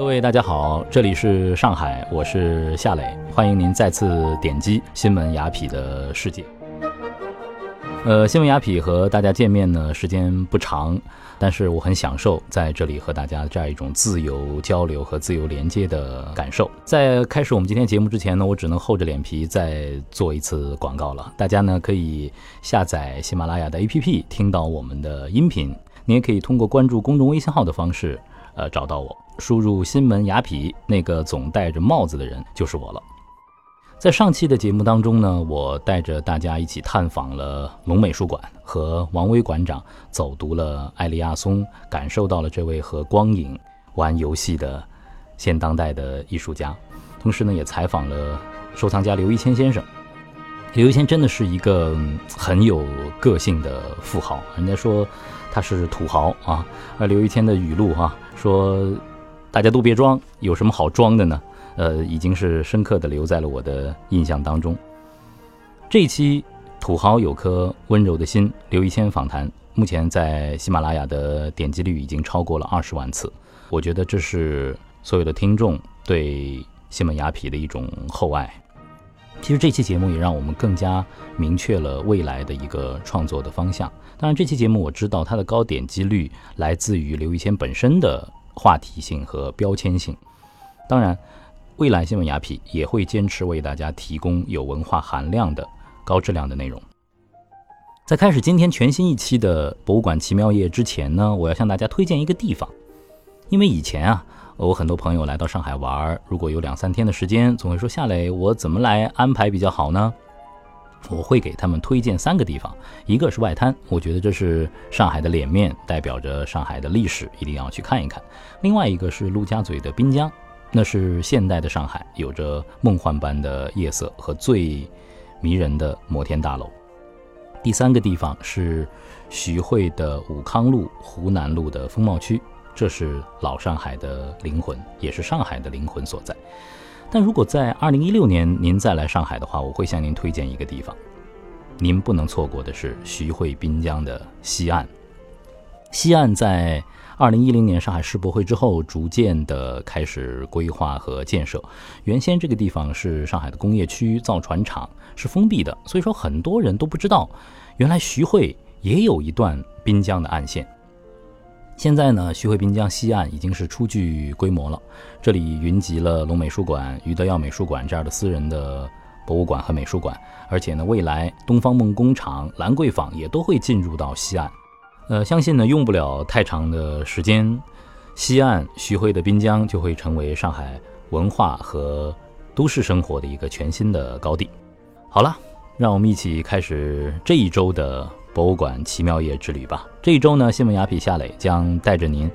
各位大家好，这里是上海，我是夏磊，欢迎您再次点击新闻雅痞的世界。呃，新闻雅痞和大家见面呢，时间不长，但是我很享受在这里和大家这样一种自由交流和自由连接的感受。在开始我们今天节目之前呢，我只能厚着脸皮再做一次广告了。大家呢可以下载喜马拉雅的 APP 听到我们的音频，你也可以通过关注公众微信号的方式，呃，找到我，输入“新闻雅痞”，那个总戴着帽子的人就是我了。在上期的节目当中呢，我带着大家一起探访了龙美术馆，和王威馆长走读了艾利亚松，感受到了这位和光影玩游戏的现当代的艺术家。同时呢，也采访了收藏家刘一谦先生。刘一谦真的是一个很有个性的富豪，人家说他是土豪啊。而刘一谦的语录哈说：“大家都别装，有什么好装的呢？”呃，已经是深刻的留在了我的印象当中。这一期土豪有颗温柔的心，刘一谦访谈，目前在喜马拉雅的点击率已经超过了二十万次。我觉得这是所有的听众对西门雅痞的一种厚爱。其实这期节目也让我们更加明确了未来的一个创作的方向。当然，这期节目我知道它的高点击率来自于刘一谦本身的话题性和标签性。当然。未来新闻雅痞也会坚持为大家提供有文化含量的高质量的内容。在开始今天全新一期的博物馆奇妙夜之前呢，我要向大家推荐一个地方。因为以前啊，我很多朋友来到上海玩，如果有两三天的时间，总会说夏磊，我怎么来安排比较好呢？我会给他们推荐三个地方，一个是外滩，我觉得这是上海的脸面，代表着上海的历史，一定要去看一看。另外一个是陆家嘴的滨江。那是现代的上海，有着梦幻般的夜色和最迷人的摩天大楼。第三个地方是徐汇的武康路、湖南路的风貌区，这是老上海的灵魂，也是上海的灵魂所在。但如果在二零一六年您再来上海的话，我会向您推荐一个地方，您不能错过的是徐汇滨江的西岸。西岸在。二零一零年上海世博会之后，逐渐的开始规划和建设。原先这个地方是上海的工业区、造船厂，是封闭的，所以说很多人都不知道，原来徐汇也有一段滨江的岸线。现在呢，徐汇滨江西岸已经是初具规模了，这里云集了龙美术馆、余德耀美术馆这样的私人的博物馆和美术馆，而且呢，未来东方梦工厂、兰桂坊也都会进入到西岸。呃，相信呢，用不了太长的时间，西岸徐汇的滨江就会成为上海文化和都市生活的一个全新的高地。好了，让我们一起开始这一周的博物馆奇妙夜之旅吧。这一周呢，新闻雅痞夏磊将带着您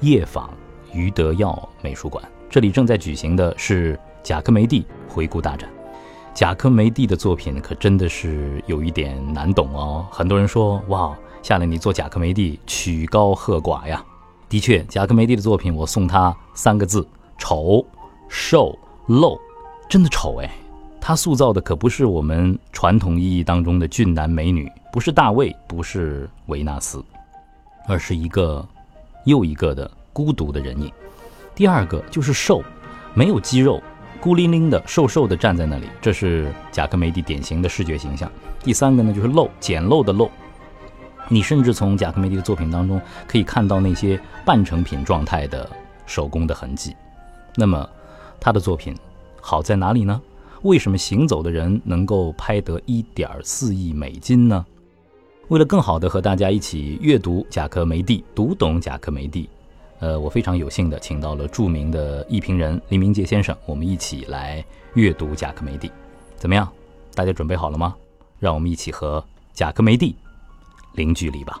夜访余德耀美术馆，这里正在举行的是贾科梅蒂回顾大展。贾科梅蒂的作品可真的是有一点难懂哦，很多人说哇。夏磊，你做贾科梅蒂曲高和寡呀。的确，贾科梅蒂的作品，我送他三个字：丑、瘦、露。真的丑哎！他塑造的可不是我们传统意义当中的俊男美女，不是大卫，不是维纳斯，而是一个又一个的孤独的人影。第二个就是瘦，没有肌肉，孤零零的、瘦瘦的站在那里，这是贾科梅蒂典型的视觉形象。第三个呢，就是漏，简陋的漏。你甚至从贾科梅蒂的作品当中可以看到那些半成品状态的手工的痕迹。那么，他的作品好在哪里呢？为什么行走的人能够拍得一点四亿美金呢？为了更好的和大家一起阅读贾科梅蒂，读懂贾科梅蒂，呃，我非常有幸的请到了著名的译评人林明杰先生，我们一起来阅读贾科梅蒂。怎么样？大家准备好了吗？让我们一起和贾科梅蒂。零距离吧。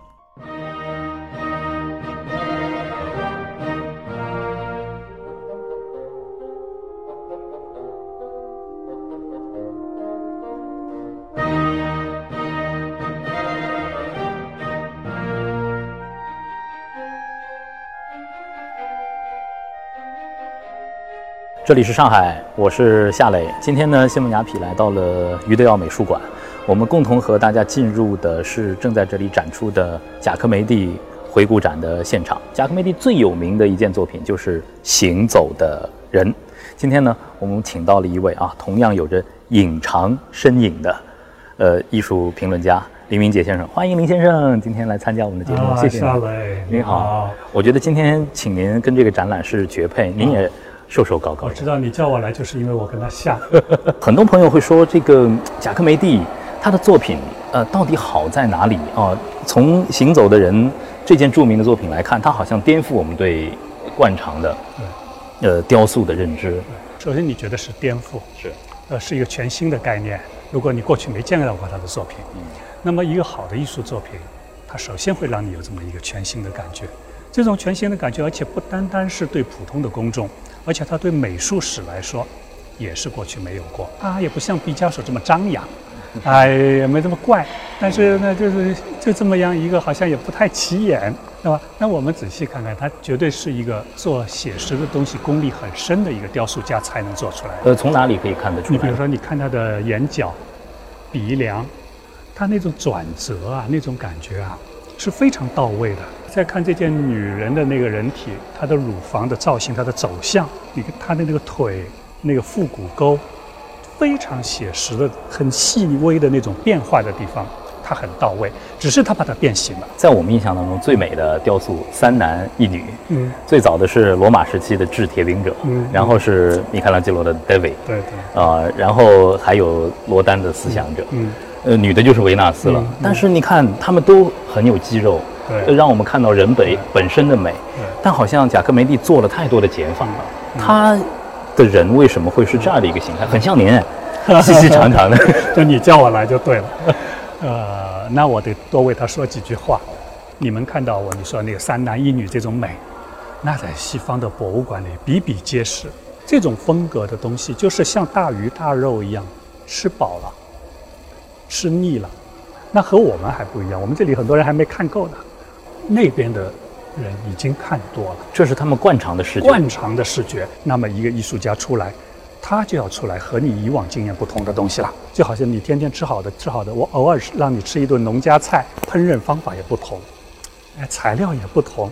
这里是上海，我是夏磊。今天呢，新闻雅痞来到了余德耀美术馆。我们共同和大家进入的是正在这里展出的贾科梅蒂回顾展的现场。贾科梅蒂最有名的一件作品就是《行走的人》。今天呢，我们请到了一位啊，同样有着隐藏身影的，呃，艺术评论家林明杰先生。欢迎林先生今天来参加我们的节目，谢谢夏磊，您好。我觉得今天请您跟这个展览是绝配，您也瘦瘦高高的。我知道你叫我来，就是因为我跟他像。很多朋友会说，这个贾科梅蒂他的作品，呃，到底好在哪里啊？从《行走的人》这件著名的作品来看，它好像颠覆我们对惯常的。呃，雕塑的认知，首先你觉得是颠覆，是，呃，是一个全新的概念。如果你过去没见到过他的作品，嗯，那么一个好的艺术作品，它首先会让你有这么一个全新的感觉。这种全新的感觉，而且不单单是对普通的公众，而且它对美术史来说，也是过去没有过。它也不像毕加索这么张扬。哎，也没这么怪，但是呢，就是就这么样一个，好像也不太起眼，对吧？那我们仔细看看，他绝对是一个做写实的东西功力很深的一个雕塑家才能做出来。呃，从哪里可以看得出来？你比如说，你看他的眼角、鼻梁，他那种转折啊，那种感觉啊，是非常到位的。再看这件女人的那个人体，她的乳房的造型，她的走向，你看她的那个腿，那个腹股沟。非常写实的、很细微的那种变化的地方，它很到位。只是它把它变形了。在我们印象当中，最美的雕塑三男一女，嗯，最早的是罗马时期的制铁饼者，嗯，然后是米开朗基罗的 David，对对，啊，然后还有罗丹的思想者，嗯，呃，女的就是维纳斯了。但是你看，他们都很有肌肉，对，让我们看到人本本身的美。但好像贾科梅蒂做了太多的减法了，他。的人为什么会是这样的一个形态？很像您，细细长长的。就你叫我来就对了。呃，那我得多为他说几句话。你们看到我你说那个三男一女这种美，那在西方的博物馆里比比皆是。这种风格的东西，就是像大鱼大肉一样，吃饱了，吃腻了。那和我们还不一样，我们这里很多人还没看够呢。那边的。人已经看多了，这是他们惯常的视觉。惯常的视觉，那么一个艺术家出来，他就要出来和你以往经验不同的东西了。就好像你天天吃好的吃好的，我偶尔让你吃一顿农家菜，烹饪方法也不同，哎，材料也不同，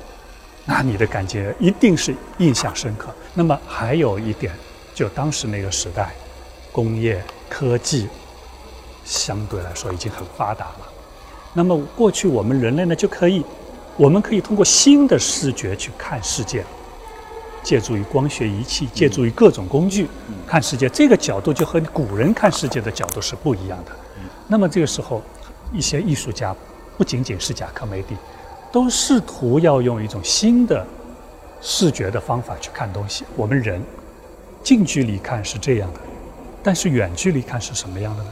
那你的感觉一定是印象深刻。那么还有一点，就当时那个时代，工业科技相对来说已经很发达了。那么过去我们人类呢就可以。我们可以通过新的视觉去看世界，借助于光学仪器，借助于各种工具看世界，这个角度就和古人看世界的角度是不一样的。那么这个时候，一些艺术家，不仅仅是贾科梅蒂，都试图要用一种新的视觉的方法去看东西。我们人近距离看是这样的，但是远距离看是什么样的呢？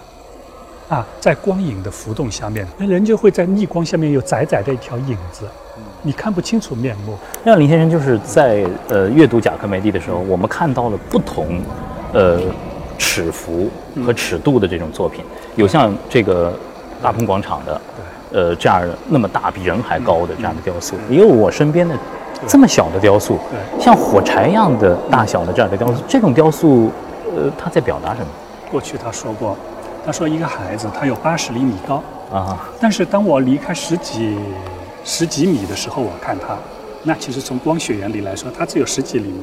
啊，在光影的浮动下面，那人就会在逆光下面有窄窄的一条影子，你看不清楚面目。那林先生就是在呃阅读贾科梅蒂的时候，我们看到了不同，呃，尺幅和尺度的这种作品，有像这个大鹏广场的，呃，这样的那么大比人还高的这样的雕塑，也有我身边的这么小的雕塑，像火柴一样的大小的这样的雕塑。这种雕塑，呃，它在表达什么？过去他说过。他说：“一个孩子，他有八十厘米高啊，但是当我离开十几十几米的时候，我看他，那其实从光学原理来说，它只有十几厘米，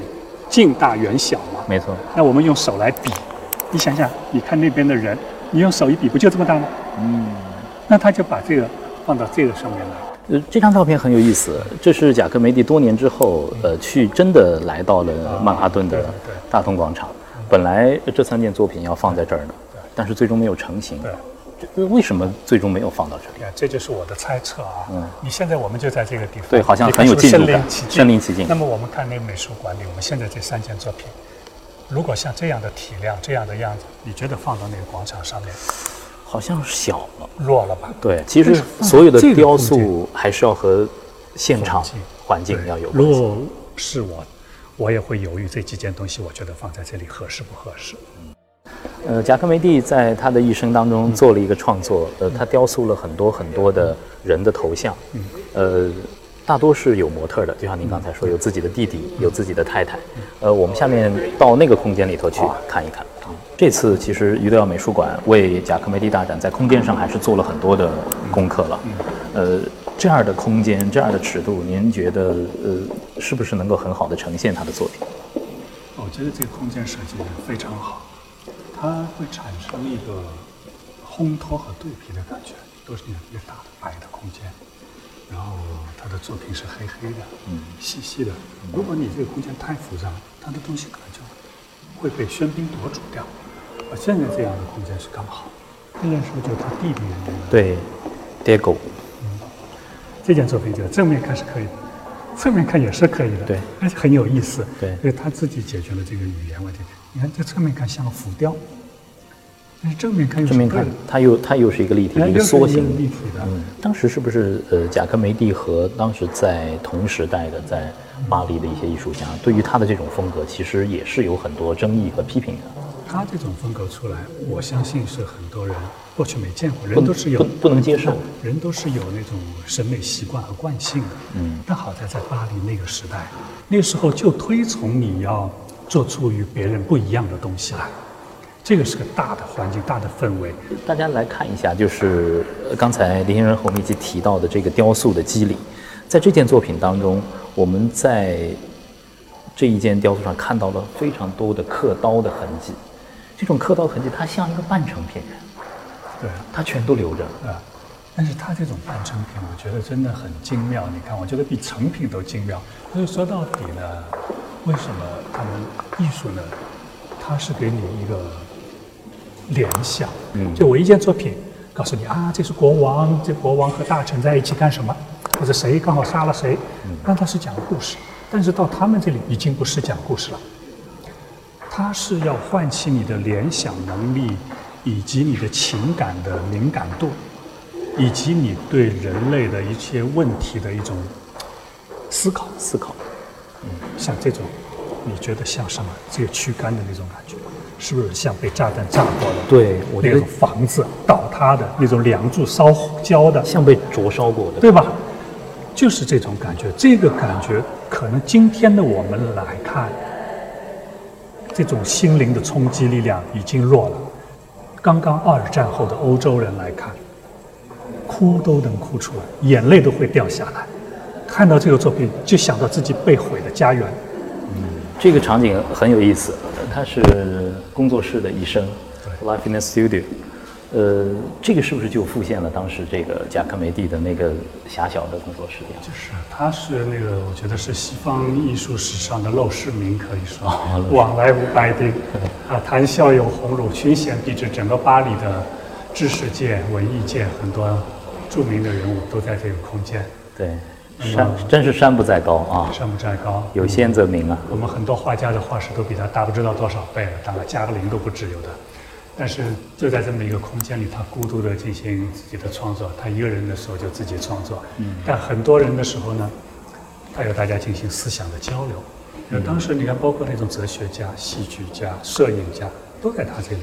近大远小嘛。没错。那我们用手来比，你想想，你看那边的人，你用手一比，不就这么大吗？嗯。那他就把这个放到这个上面了。呃，这张照片很有意思，这是贾科梅蒂多年之后，呃，去真的来到了曼哈顿的大通广场。本来这三件作品要放在这儿呢。”但是最终没有成型。对，为什么最终没有放到这里？这就是我的猜测啊。嗯，你现在我们就在这个地方。对，好像很有进入感，身临其境。那么我们看那个美术馆里，我们现在这三件作品，如果像这样的体量、这样的样子，你觉得放到那个广场上面，好像小了，弱了吧？对，其实所有的雕塑还是要和现场环境要有关系。如果是我，我也会犹豫这几件东西，我觉得放在这里合适不合适？嗯。呃，贾科梅蒂在他的一生当中做了一个创作，呃，他雕塑了很多很多的人的头像，呃，大多是有模特的，就像您刚才说，有自己的弟弟，有自己的太太，呃，我们下面到那个空间里头去看一看。这次其实余德耀美术馆为贾科梅蒂大展在空间上还是做了很多的功课了，呃，这样的空间，这样的尺度，您觉得呃，是不是能够很好的呈现他的作品？我觉得这个空间设计的非常好，它会产生一个烘托和对比的感觉，都是那种一个大的白的空间，然后他的作品是黑黑的，嗯，细细的。如果你这个空间太复杂，他的东西可能就会被喧宾夺主掉。而现在这样的空间是刚好。这件是不是就是他弟弟的那个？对，Diego。这件作品就正面看是可以的，侧面看也是可以的，对，而且很有意思，对因为他自己解决了这个语言问题。你看这侧面看像个浮雕，但是正面看又是正面看它又它又是一个立体的一个缩形立体的，嗯，当时是不是呃，贾科梅蒂和当时在同时代的在巴黎的一些艺术家，对于他的这种风格，其实也是有很多争议和批评的。他这种风格出来，我相信是很多人过去没见过，人都是有不不能接受，人都是有那种审美习惯和惯性的。嗯，但好在在巴黎那个时代，那时候就推崇你要做出与别人不一样的东西来，这个是个大的环境、大的氛围。大家来看一下，就是呃刚才林先生和我们一起提到的这个雕塑的肌理，在这件作品当中，我们在这一件雕塑上看到了非常多的刻刀的痕迹。这种刻刀痕迹，它像一个半成品，对啊。它全都留着。啊，但是它这种半成品，我觉得真的很精妙。你看，我觉得比成品都精妙。所以说到底呢，为什么他们艺术呢？它是给你一个联想。嗯就我一件作品，告诉你啊，这是国王，这国王和大臣在一起干什么，或者谁刚好杀了谁，那它是讲故事。但是到他们这里已经不是讲故事了，它是要唤起你的联想能力，以及你的情感的敏感度，以及你对人类的一些问题的一种思考。思考，像这种，你觉得像什么？这个躯干的那种感觉，是不是像被炸弹炸过的？对我觉得那种房子倒塌的那种梁柱烧焦的，像被灼烧过的。对吧？就是这种感觉，这个感觉可能今天的我们来看，这种心灵的冲击力量已经弱了。刚刚二战后的欧洲人来看，哭都能哭出来，眼泪都会掉下来。看到这个作品，就想到自己被毁的家园。嗯这个场景很有意思，它是工作室的一生，Life in the Studio。呃，这个是不是就复现了当时这个贾科梅蒂的那个狭小的工作室的样子？就是他是那个，我觉得是西方艺术史上的陋室铭，可以说 往来无白丁，啊，谈笑有鸿儒，群贤毕至，整个巴黎的知识界、文艺界很多著名的人物都在这个空间。对，山真是山不在高啊，山不在高，有仙则名啊。我们很多画家的画室都比他大不知道多少倍了，大概加个零都不止有的。但是就在这么一个空间里，他孤独地进行自己的创作。他一个人的时候就自己创作，嗯，但很多人的时候呢，他有大家进行思想的交流。那当时你看，包括那种哲学家、戏剧家、摄影家，都在他这里。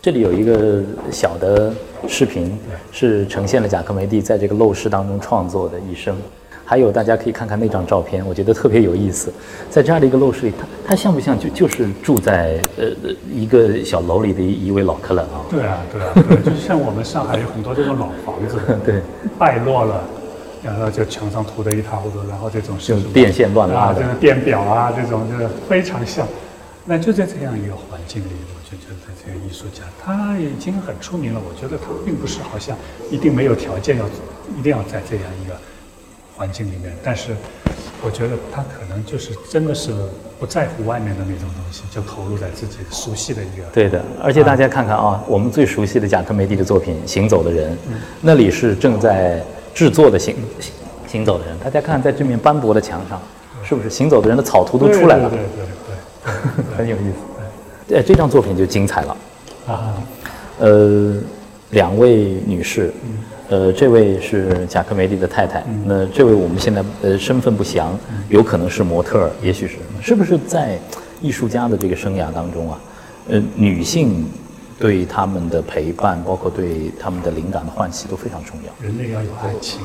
这里有一个小的视频，是呈现了贾科梅蒂在这个陋室当中创作的一生。还有大家可以看看那张照片，我觉得特别有意思。在这样的一个陋室里，他他像不像就就是住在呃一个小楼里的一一位老客人啊？对啊，对啊，对，就像我们上海有很多这种老房子，对，败落了，然后就墙上涂的一塌糊涂，然后这种是就电线乱拉啊，的这个电表啊，这种就是非常像。那就在这样一个环境里，我就觉得这个艺术家他已经很出名了。我觉得他并不是好像一定没有条件要一定要在这样一个环境里面，但是我觉得他可能就是真的是不在乎外面的那种东西，就投入在自己熟悉的一个对的，而且大家看看啊，我们最熟悉的贾科梅蒂的作品《行走的人》，那里是正在制作的行行行走的人。大家看，在这面斑驳的墙上，是不是行走的人的草图都出来了？对对对对对 很有意思。呃，这张作品就精彩了。啊，呃，两位女士，呃，这位是贾科梅利的太太，那这位我们现在呃身份不详，有可能是模特，也许是，是不是在艺术家的这个生涯当中啊，呃，女性对他们的陪伴，包括对他们的灵感的唤起都非常重要。人类要有爱情，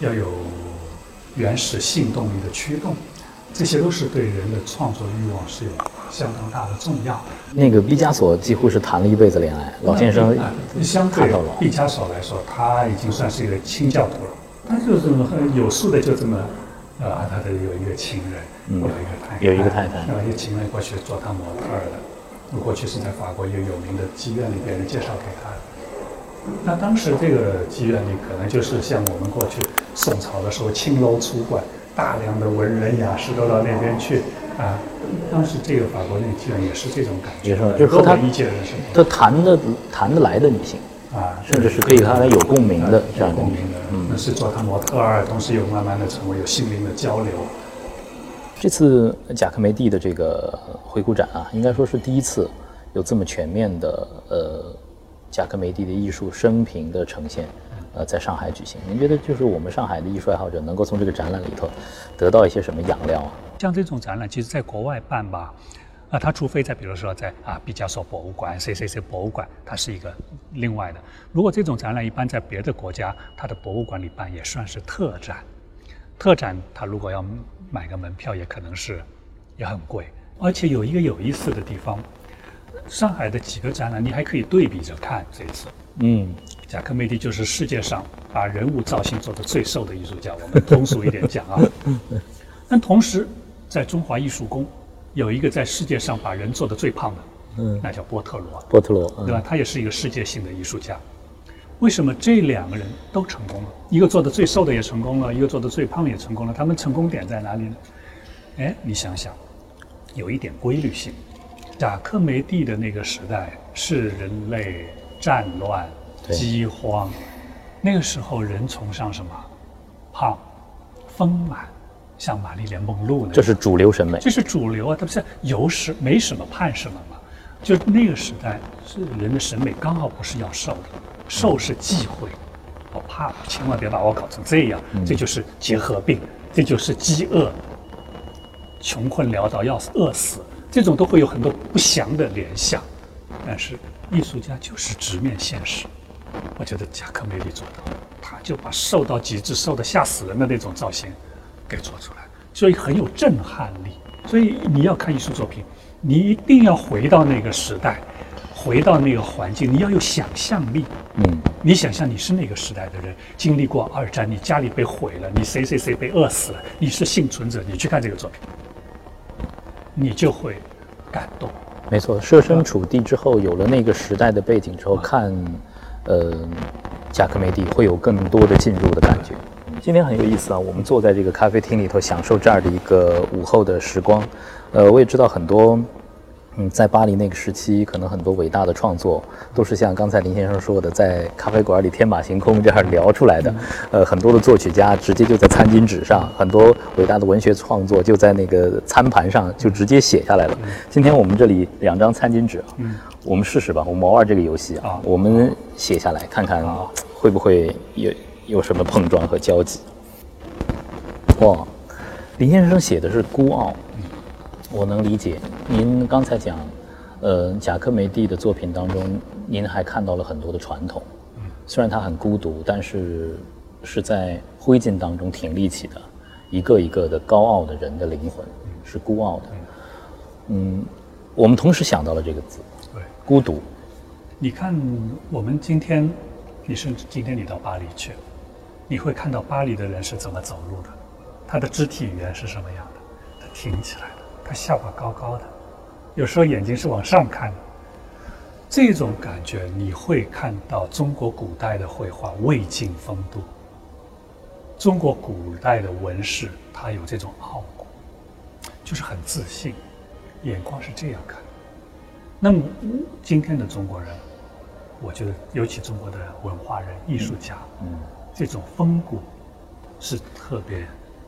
要有原始性动力的驱动，这些都是对人的创作欲望是有相当大的重要。那个毕加索几乎是谈了一辈子恋爱，老先生哎相对毕加索来说，他已经算是一个清教徒了。他就是很有数的就这么，啊，他的有一个情人，嗯有一个太太，有一个太太啊，一个情人过去做他模特儿的，过去是在法国一个有名的妓院里边人介绍给他的。那当时这个妓院里可能就是像我们过去宋朝的时候青楼粗馆，大量的文人雅士都到那边去啊。当时这个法国那个剧院也是这种感觉，也是就是和他很多文艺界人士他谈的谈得来的女性，啊，甚至是可以和他有共鸣的这样的。共鸣的，那是做他模特儿，同时又慢慢的成为有心灵的交流。这次贾克梅蒂的这个回顾展啊，应该说是第一次有这么全面的呃贾克梅蒂的艺术生平的呈现，呃，在上海举行。您觉得就是我们上海的艺术爱好者能够从这个展览里头得到一些什么养料啊？像这种展览，其实在国外办吧，啊，它除非在比如说在啊毕加索博物馆、谁谁谁博物馆，它是一个另外的。如果这种展览一般在别的国家，它的博物馆里办也算是特展。特展它如果要买个门票，也可能是也很贵。而且有一个有意思的地方，上海的几个展览你还可以对比着看。这次嗯，贾科梅蒂就是世界上把人物造型做得最瘦的艺术家，我们通俗一点讲啊。但同时，在中华艺术宫有一个在世界上把人做得最胖的，嗯那叫波特罗，波特罗，嗯对吧？他也是一个世界性的艺术家。为什么这两个人都成功了？一个做得最瘦的也成功了，一个做得最胖也成功了。他们成功点在哪里呢？哎，你想想，有一点规律性。贾科梅蒂的那个时代是人类战乱、饥荒，那个时候人崇尚什么？胖、丰满，像玛丽莲梦露呢这是主流审美。这是主流啊，它不是有什没什么盼什么嘛？就那个时代是人的审美刚好不是要瘦的，瘦是忌讳，我怕，千万别把我搞成这样，这就是结核病，这就是饥饿，穷困潦倒要饿死，这种都会有很多不祥的联想。但是艺术家就是直面现实，我觉得贾科梅利做到了，他就把瘦到极致、瘦的吓死人的那种造型给做出来，所以很有震撼力。所以你要看艺术作品，你一定要回到那个时代，回到那个环境，你要有想象力。嗯，你想象你是那个时代的人，经历过二战，你家里被毁了，你谁谁谁被饿死了，你是幸存者，你去看这个作品，你就会感动。没错，设身处地之后，有了那个时代的背景之后，看，呃，贾科梅蒂会有更多的进入的感觉。今天很有意思啊，我们坐在这个咖啡厅里头，享受这儿的一个午后的时光。呃，我也知道很多，嗯，在巴黎那个时期，可能很多伟大的创作都是像刚才林先生说的，在咖啡馆里天马行空这样聊出来的。呃，很多的作曲家直接就在餐巾纸上，很多伟大的文学创作就在那个餐盘上就直接写下来了。今天我们这里两张餐巾纸啊，我们试试吧，我们玩这个游戏啊啊，我们写下来看看会不会有有什么碰撞和交集。哇，林先生写的是孤傲，我能理解。您刚才讲，呃，贾科梅蒂的作品当中，您还看到了很多的传统。虽然他很孤独，但是是在灰烬当中挺立起的，一个一个的高傲的人的灵魂，是孤傲的。嗯，我们同时想到了这个字，对，孤独。你看，我们今天，你甚至今天你到巴黎去，你会看到巴黎的人是怎么走路的，他的肢体语言是什么样的？他挺起来的，他下巴高高的，有时候眼睛是往上看的。这种感觉你会看到中国古代的绘画魏晋风度，中国古代的文士他有这种傲骨，就是很自信，眼光是这样看。那么今天的中国人，我觉得尤其中国的文化人、艺术家，嗯，这种风骨是特别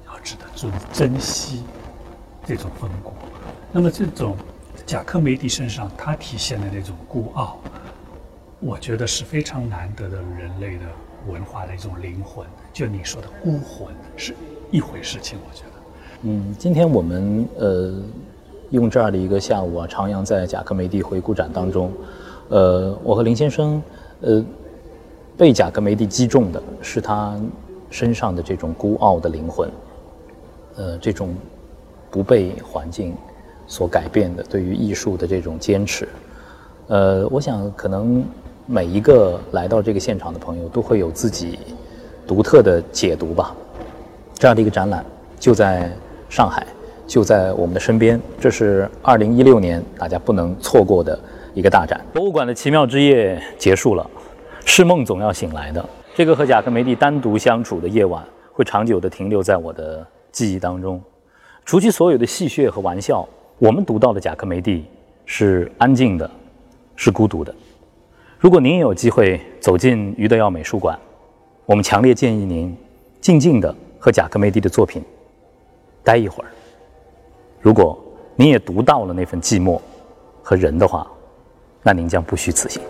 要值得尊珍惜这种风骨。那么这种贾科梅蒂身上他体现的那种孤傲，我觉得是非常难得的人类的文化的一种灵魂。就你说的孤魂是一回事情，我觉得。嗯，今天我们呃用这样的一个下午啊，徜徉在贾科梅蒂回顾展当中，呃，我和林先生呃被贾格梅蒂击中的是他身上的这种孤傲的灵魂，呃，这种不被环境所改变的对于艺术的这种坚持，呃，我想可能每一个来到这个现场的朋友都会有自己独特的解读吧。这样的一个展览就在上海，就在我们的身边。这是二零一六年大家不能错过的一个大展。博物馆的奇妙之夜结束了，是梦总要醒来的。这个和贾科梅蒂单独相处的夜晚，会长久地停留在我的记忆当中。除去所有的戏谑和玩笑，我们读到的贾科梅蒂是安静的，是孤独的。如果您也有机会走进余德耀美术馆，我们强烈建议您静静地和贾科梅蒂的作品待一会儿。如果您也读到了那份寂寞和人的话，那您将不虚此行。